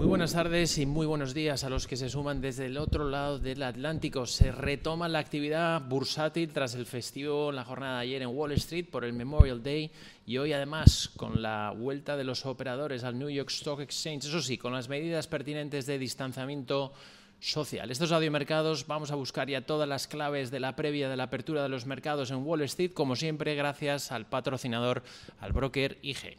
Muy buenas tardes y muy buenos días a los que se suman desde el otro lado del Atlántico. Se retoma la actividad bursátil tras el festivo la jornada de ayer en Wall Street por el Memorial Day y hoy además con la vuelta de los operadores al New York Stock Exchange, eso sí, con las medidas pertinentes de distanciamiento social. Estos audiomercados vamos a buscar ya todas las claves de la previa de la apertura de los mercados en Wall Street, como siempre gracias al patrocinador, al broker IG.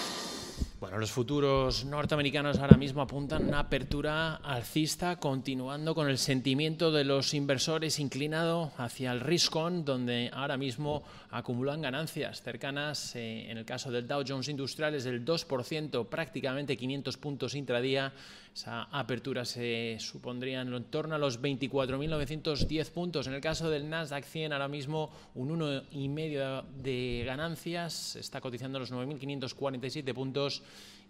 Bueno, los futuros norteamericanos ahora mismo apuntan una apertura alcista, continuando con el sentimiento de los inversores inclinado hacia el risk-on, donde ahora mismo acumulan ganancias cercanas, eh, en el caso del Dow Jones Industrial, es del 2%, prácticamente 500 puntos intradía. Esa apertura se supondría en torno a los 24.910 puntos. En el caso del Nasdaq 100, ahora mismo un 1,5% de ganancias, está cotizando los 9.547 puntos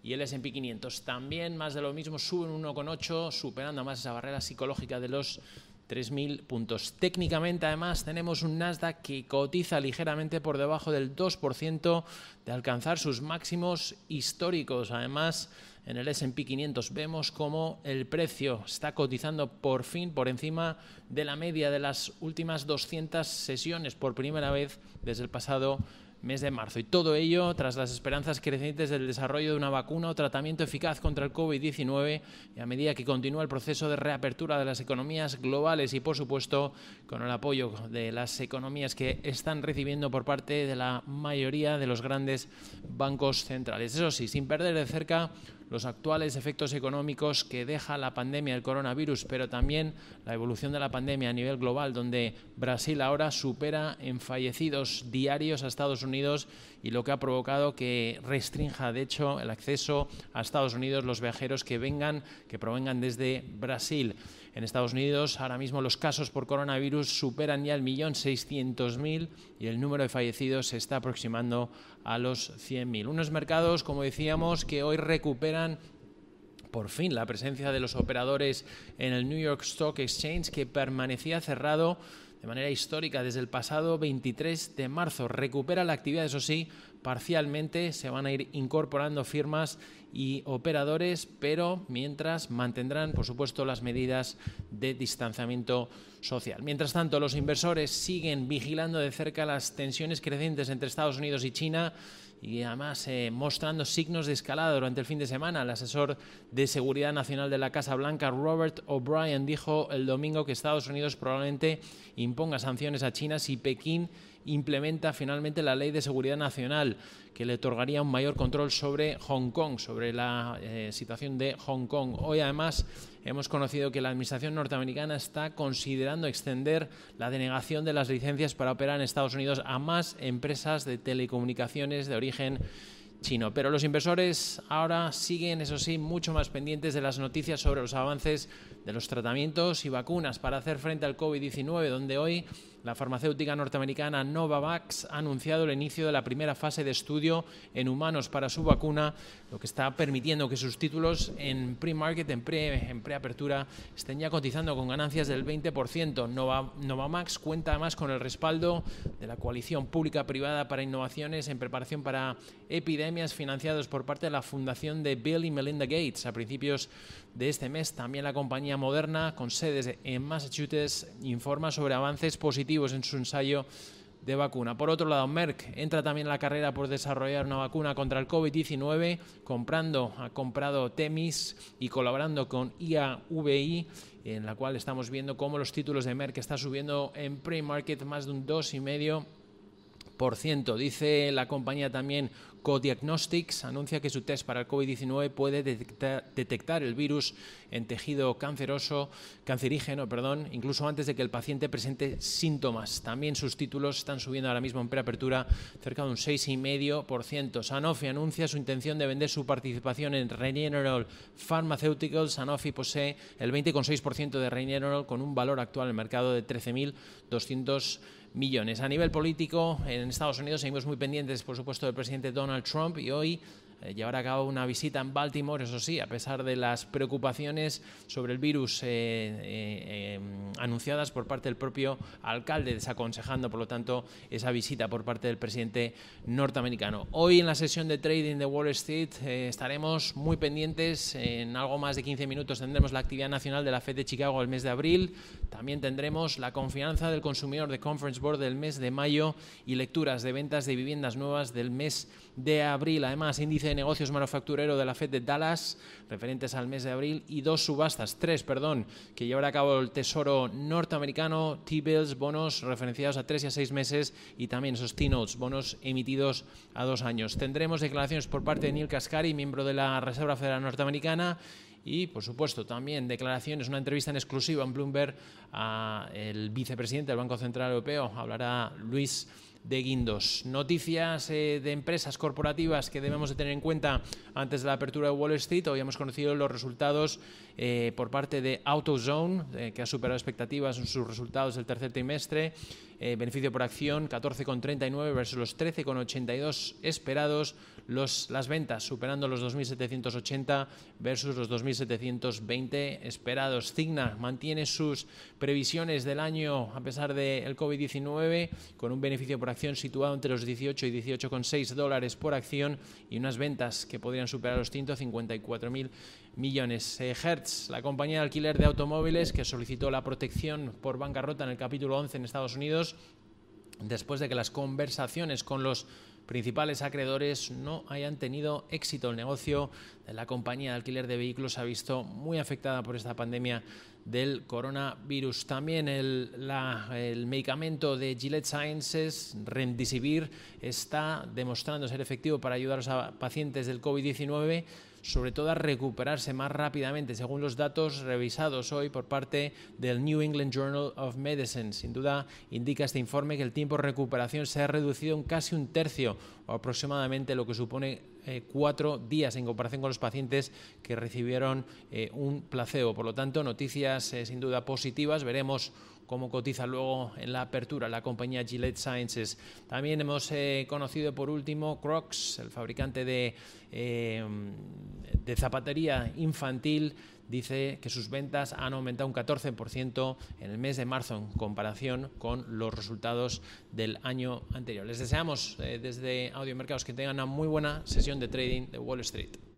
y el S&P 500 también más de lo mismo, sube un 1,8, superando más esa barrera psicológica de los 3.000 puntos. Técnicamente, además, tenemos un Nasdaq que cotiza ligeramente por debajo del 2% de alcanzar sus máximos históricos. Además, en el S&P 500 vemos como el precio está cotizando por fin por encima de la media de las últimas 200 sesiones por primera vez desde el pasado mes de marzo. Y todo ello tras las esperanzas crecientes del desarrollo de una vacuna o tratamiento eficaz contra el COVID-19 y a medida que continúa el proceso de reapertura de las economías globales y, por supuesto, con el apoyo de las economías que están recibiendo por parte de la mayoría de los grandes bancos centrales. Eso sí, sin perder de cerca los actuales efectos económicos que deja la pandemia del coronavirus, pero también la evolución de la pandemia a nivel global, donde Brasil ahora supera en fallecidos diarios a Estados Unidos y lo que ha provocado que restrinja, de hecho, el acceso a Estados Unidos los viajeros que vengan, que provengan desde Brasil. En Estados Unidos ahora mismo los casos por coronavirus superan ya el millón seiscientos mil y el número de fallecidos se está aproximando los 100.000. Unos mercados, como decíamos, que hoy recuperan por fin la presencia de los operadores en el New York Stock Exchange que permanecía cerrado de manera histórica desde el pasado 23 de marzo. Recupera la actividad, eso sí, parcialmente. Se van a ir incorporando firmas y operadores, pero mientras mantendrán, por supuesto, las medidas de distanciamiento social. Mientras tanto, los inversores siguen vigilando de cerca las tensiones crecientes entre Estados Unidos y China y además eh, mostrando signos de escalada durante el fin de semana. El asesor de Seguridad Nacional de la Casa Blanca, Robert O'Brien, dijo el domingo que Estados Unidos probablemente imponga sanciones a China si Pekín implementa finalmente la Ley de Seguridad Nacional, que le otorgaría un mayor control sobre Hong Kong, sobre la eh, situación de Hong Kong. Hoy, además, hemos conocido que la Administración norteamericana está considerando extender la denegación de las licencias para operar en Estados Unidos a más empresas de telecomunicaciones de origen chino. Pero los inversores ahora siguen, eso sí, mucho más pendientes de las noticias sobre los avances de los tratamientos y vacunas para hacer frente al COVID-19, donde hoy la farmacéutica norteamericana Novavax ha anunciado el inicio de la primera fase de estudio en humanos para su vacuna, lo que está permitiendo que sus títulos en pre-market, en, pre, en preapertura, estén ya cotizando con ganancias del 20%. Novavax cuenta además con el respaldo de la coalición pública-privada para innovaciones en preparación para epidemias financiados por parte de la fundación de Bill y Melinda Gates. A principios de este mes, también la compañía Moderna, con sedes en Massachusetts, informa sobre avances positivos en su ensayo de vacuna. Por otro lado, Merck entra también en la carrera por desarrollar una vacuna contra el COVID-19, comprando, ha comprado Temis y colaborando con IAVI, en la cual estamos viendo cómo los títulos de Merck está subiendo en pre-market más de un 2,5%. Dice la compañía también Codiagnostics anuncia que su test para el COVID-19 puede detectar, el virus en tejido canceroso, cancerígeno, perdón, incluso antes de que el paciente presente síntomas. También sus títulos están subiendo ahora mismo en preapertura cerca de un 6,5%. Sanofi anuncia su intención de vender su participación en Regeneron Pharmaceuticals. Sanofi posee el 20,6% de Regeneron con un valor actual en el mercado de 13.200 millones. A nivel político, en Estados Unidos seguimos muy pendientes, por supuesto, del presidente Donald Trump y hoy eh, llevar a cabo una visita en Baltimore, eso sí, a pesar de las preocupaciones sobre el virus eh, eh, anunciadas por parte del propio alcalde, desaconsejando, por lo tanto, esa visita por parte del presidente norteamericano. Hoy en la sesión de trading de Wall Street estaremos muy pendientes, en algo más de 15 minutos tendremos la actividad nacional de la Fed de Chicago el mes de abril, también tendremos la confianza del consumidor de Conference Board del mes de mayo y lecturas de ventas de viviendas nuevas del mes de abril. Además, índice negocios manufacturero de la Fed de Dallas, referentes al mes de abril, y dos subastas, tres, perdón, que llevará a cabo el Tesoro norteamericano, T-bills, bonos referenciados a tres y a seis meses, y también esos T-notes, bonos emitidos a dos años. Tendremos declaraciones por parte de Neil Cascari, miembro de la Reserva Federal Norteamericana, y, por supuesto, también declaraciones, una entrevista en exclusiva en Bloomberg al vicepresidente del Banco Central Europeo. Hablará Luis de Guindos. Noticias eh, de empresas corporativas que debemos de tener en cuenta antes de la apertura de Wall Street. Hoy hemos conocido los resultados eh, por parte de AutoZone, eh, que ha superado expectativas en sus resultados del tercer trimestre. Beneficio por acción 14,39 versus los 13,82 esperados. Los, las ventas superando los 2.780 versus los 2.720 esperados. Cigna mantiene sus previsiones del año a pesar del COVID-19 con un beneficio por acción situado entre los 18 y 18,6 dólares por acción y unas ventas que podrían superar los 154.000 millones. Eh, Hertz, la compañía de alquiler de automóviles que solicitó la protección por bancarrota en el capítulo 11 en Estados Unidos, después de que las conversaciones con los principales acreedores no hayan tenido éxito. El negocio de la compañía de alquiler de vehículos se ha visto muy afectada por esta pandemia del coronavirus. También el, el, medicamento de Gillette Sciences, Remdesivir, está demostrando ser efectivo para ayudar a los pacientes del COVID-19 sobre todo a recuperarse más rápidamente, según los datos revisados hoy por parte del New England Journal of Medicine. Sin duda indica este informe que el tiempo de recuperación se ha reducido en casi un tercio, o aproximadamente lo que supone eh, cuatro días en comparación con los pacientes que recibieron eh, un placebo. Por lo tanto, noticias eh, sin duda positivas. Veremos cómo cotiza luego en la apertura la compañía Gillette Sciences. También hemos conocido por último Crocs, el fabricante de, de zapatería infantil, dice que sus ventas han aumentado un 14% en el mes de marzo en comparación con los resultados del año anterior. Les deseamos desde Audio Mercados que tengan una muy buena sesión de trading de Wall Street.